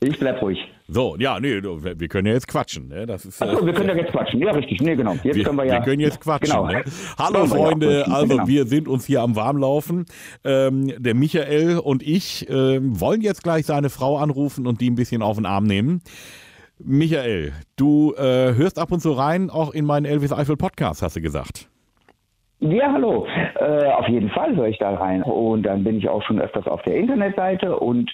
Ich bleib ruhig. So, ja, nee, wir können ja jetzt quatschen. Ne? Das ist, Achso, wir können ja jetzt quatschen. Ja, richtig. Nee, genau. Jetzt wir, können wir ja. wir können jetzt quatschen. Genau. Ne? Hallo ja Freunde, quatschen, also genau. wir sind uns hier am Warmlaufen. Ähm, der Michael und ich ähm, wollen jetzt gleich seine Frau anrufen und die ein bisschen auf den Arm nehmen. Michael, du äh, hörst ab und zu rein, auch in meinen Elvis Eifel Podcast, hast du gesagt. Ja, hallo. Äh, auf jeden Fall höre ich da rein. Und dann bin ich auch schon öfters auf der Internetseite und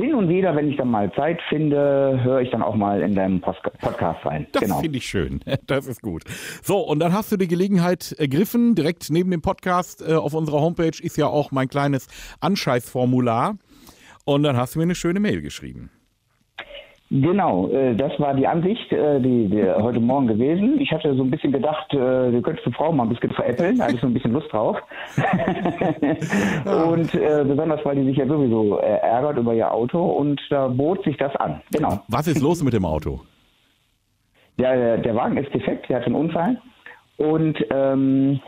hin und wieder, wenn ich dann mal Zeit finde, höre ich dann auch mal in deinem Post Podcast rein. Das genau. finde ich schön. Das ist gut. So, und dann hast du die Gelegenheit ergriffen. Direkt neben dem Podcast äh, auf unserer Homepage ist ja auch mein kleines Anscheißformular. Und dann hast du mir eine schöne Mail geschrieben. Genau, äh, das war die Ansicht, äh, die, die heute Morgen gewesen. Ich hatte so ein bisschen gedacht, äh, du könntest die Frau mal ein bisschen veräppeln, da hatte ich so ein bisschen Lust drauf. und äh, besonders, weil die sich ja sowieso äh, ärgert über ihr Auto und da bot sich das an. Genau. Was ist los mit dem Auto? Der, der Wagen ist defekt, der hat einen Unfall und ähm,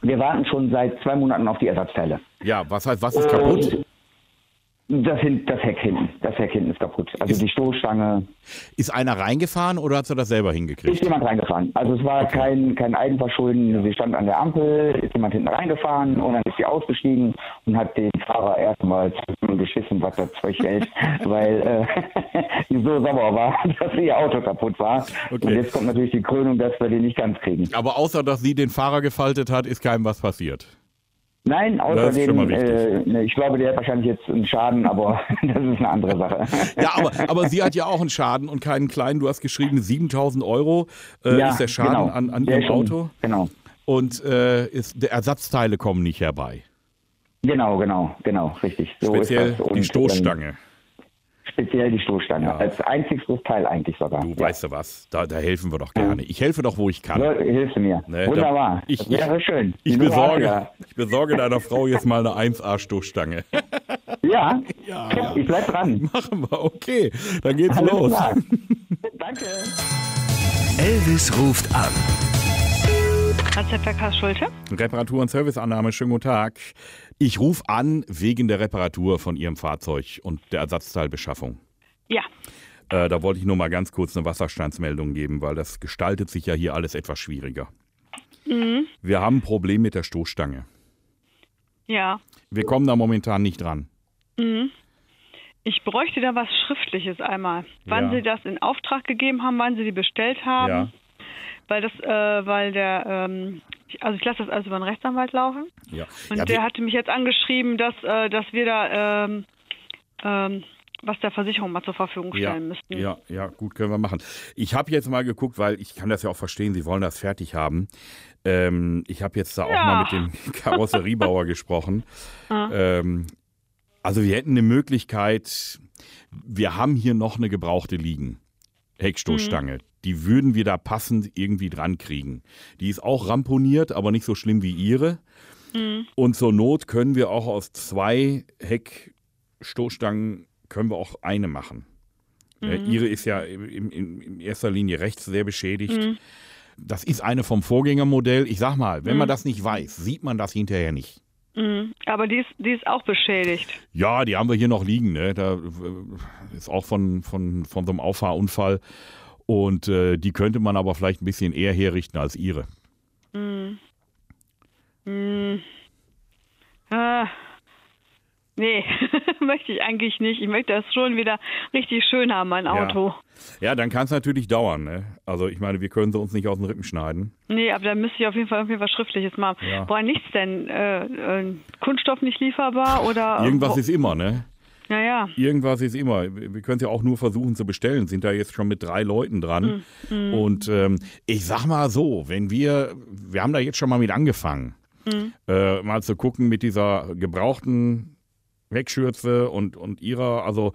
wir warten schon seit zwei Monaten auf die Ersatzteile. Ja, was heißt, was ist kaputt? Das, hin, das Heck hinten, das Heck hinten ist kaputt. Also die Stoßstange Ist einer reingefahren oder hast du das selber ist hingekriegt? jemand reingefahren. Also es war kein, kein Eigenverschulden. Sie stand an der Ampel, ist jemand hinten reingefahren und dann ist sie ausgestiegen und hat den Fahrer erstmal geschissen, was das Zeug hält, weil äh, die so sauer war, dass ihr Auto kaputt war. Okay. Und jetzt kommt natürlich die Krönung, dass wir den nicht ganz kriegen. Aber außer, dass sie den Fahrer gefaltet hat, ist keinem was passiert. Nein, außerdem, äh, ne, ich glaube, der hat wahrscheinlich jetzt einen Schaden, aber das ist eine andere Sache. Ja, aber, aber sie hat ja auch einen Schaden und keinen kleinen. Du hast geschrieben, 7000 Euro äh, Ja, ist der Schaden genau. an, an Der ihrem schon- Auto. Genau. Und äh, ist, der Ersatzteile kommen nicht herbei. Genau, genau, genau, richtig. So Speziell ist das. Und, die ähm, Stoßstange. Speziell die Stoßstange. Ja. Als einziges Teil eigentlich sogar. Du Ja. weißt du was, da, da helfen wir doch gerne. Ich helfe doch, wo ich kann. So, hilfst du mir. Ne, Wunderbar. da- ich- das wäre schön. Ich du besorge, ich besorge deiner Frau jetzt mal eine 1A-Stoßstange. Ja, Ja, ich bleib dran. Machen wir, okay. Dann geht's Alles los. klar. Danke. Elvis ruft an. HZK Schulte? Reparatur- und Serviceannahme, schönen guten Tag. Ich rufe an wegen der Reparatur von Ihrem Fahrzeug und der Ersatzteilbeschaffung. Ja. Äh, da wollte ich nur mal ganz kurz eine Wasserstandsmeldung geben, weil das gestaltet sich ja hier alles etwas schwieriger. Wir haben ein Problem mit der Stoßstange. Ja. Wir kommen da momentan nicht dran. Ich bräuchte da was Schriftliches einmal. Wann Ja. Sie das in Auftrag gegeben haben, wann Sie die bestellt haben. Ja. Weil das, äh, weil der, ähm, ich- also ich lasse das alles über einen Rechtsanwalt laufen. Ja. Und ja, der hatte mich jetzt angeschrieben, dass, äh, dass wir da ähm, ähm, was der Versicherung mal zur Verfügung ja, stellen müssten. ja, ja, gut, können wir machen. Ich habe jetzt mal geguckt, weil ich kann das ja auch verstehen, Sie wollen das fertig haben. Ähm, ich habe jetzt da auch Ja. mal mit dem Karosseriebauer gesprochen. Ähm, also wir hätten eine Möglichkeit, wir haben hier noch eine gebrauchte liegen. Heckstoßstange. Die würden wir da passend irgendwie dran kriegen. Die ist auch ramponiert, aber nicht so schlimm wie ihre. Und zur Not können wir auch aus zwei Heckstoßstangen können wir auch eine machen. Äh, ihre ist ja in, in, in erster Linie rechts sehr beschädigt. Das ist eine vom Vorgängermodell. Ich sag mal, wenn man das nicht weiß, sieht man das hinterher nicht. Mhm. Aber die ist, die ist auch beschädigt. Ja, die haben wir hier noch liegen. Ne? Da äh, ist auch von, von, von so einem Auffahrunfall. Und äh, die könnte man aber vielleicht ein bisschen eher herrichten als ihre. Ah. Nee, möchte ich eigentlich nicht. Ich möchte das schon wieder richtig schön haben, mein Auto. Ja, dann kann es natürlich dauern. Ne? Also ich meine, wir können sie uns nicht aus den Rippen schneiden. Nee, aber da müsste ich auf jeden Fall irgendwie was Schriftliches machen. Ja. Woran nichts denn? Äh, äh, Kunststoff nicht lieferbar oder? Irgendwas wo, ist immer, ne? Ja, ja. Irgendwas ist immer. Wir können es ja auch nur versuchen zu bestellen. Sind da jetzt schon mit drei Leuten dran. Und ähm, ich sag mal so, wenn wir, wir haben da jetzt schon mal mit angefangen, äh, mal zu gucken mit dieser gebrauchten Heckschürze und, und ihrer, also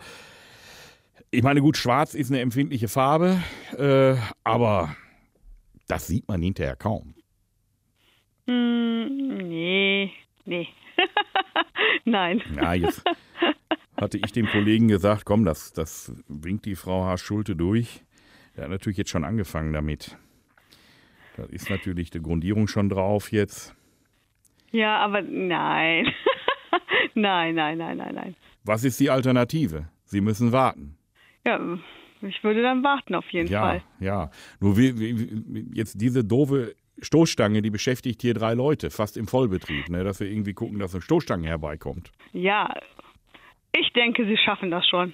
ich meine, gut, schwarz ist eine empfindliche Farbe, äh, aber das sieht man hinterher kaum. Hm, nee, nee. Nein. Ja, jetzt hatte ich dem Kollegen gesagt, komm, das, das bringt die Frau H. Schulte durch. Der hat natürlich jetzt schon angefangen damit. Da ist natürlich die Grundierung schon drauf jetzt. Ja, aber nein. nein, nein, nein, nein, nein. Was ist die Alternative? Sie müssen warten. Ja, ich würde dann warten auf jeden ja, Fall. Ja, Nur wie, wie, jetzt diese doofe Stoßstange, die beschäftigt hier drei Leute, fast im Vollbetrieb, ne? dass wir irgendwie gucken, dass eine Stoßstange herbeikommt. Ja, ich denke, Sie schaffen das schon.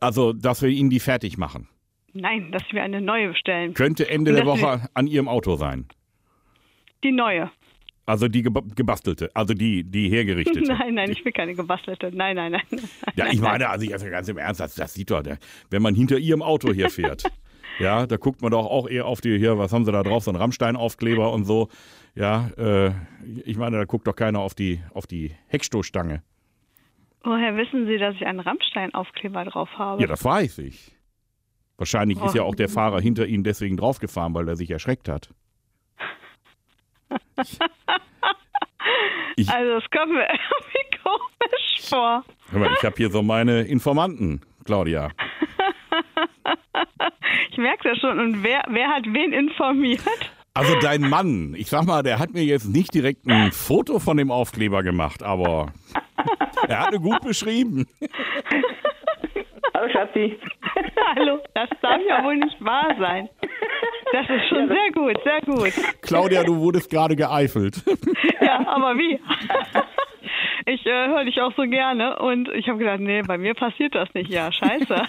Also, dass wir Ihnen die fertig machen. Nein, dass wir eine neue bestellen. Könnte Ende der Woche an Ihrem Auto sein. Die neue. Also die geba- gebastelte, also die, die hergerichtete. Nein, nein, ich will keine gebastelte. Nein, nein, nein. Ja, ich meine, also ich- also ganz im Ernst, das, das sieht doch, der, wenn man hinter Ihrem Auto hier fährt, ja, da guckt man doch auch eher auf die, hier, was haben Sie da drauf, so ein Rammstein-Aufkleber und so. Ja, äh, ich meine, da guckt doch keiner auf die, auf die Heckstoßstange. Woher wissen Sie, dass ich einen Rammstein-Aufkleber drauf habe? Ja, das weiß ich. Wahrscheinlich ist ja auch der Fahrer hinter Ihnen deswegen draufgefahren, weil er sich erschreckt hat. Ich, Also, es kommt mir irgendwie komisch vor. hör mal, ich habe hier so meine Informanten, Claudia. Ich merke das schon. Und wer, wer hat wen informiert? Also dein Mann, ich sag mal, der hat mir jetzt nicht direkt ein Foto von dem Aufkleber gemacht, aber er hat ihn gut beschrieben. Hallo Schatzi. Hallo, das darf ja wohl nicht wahr sein. Das ist schon sehr gut, sehr gut. Claudia, du wurdest gerade geeifelt. Ja, aber wie? Ich äh, höre dich auch so gerne und ich habe gedacht, nee, bei mir passiert das nicht. Ja, scheiße.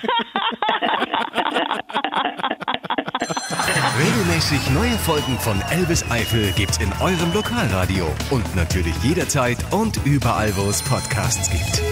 Regelmäßig neue Folgen von Elvis Eifel gibt's in eurem Lokalradio und natürlich jederzeit und überall, wo es Podcasts gibt.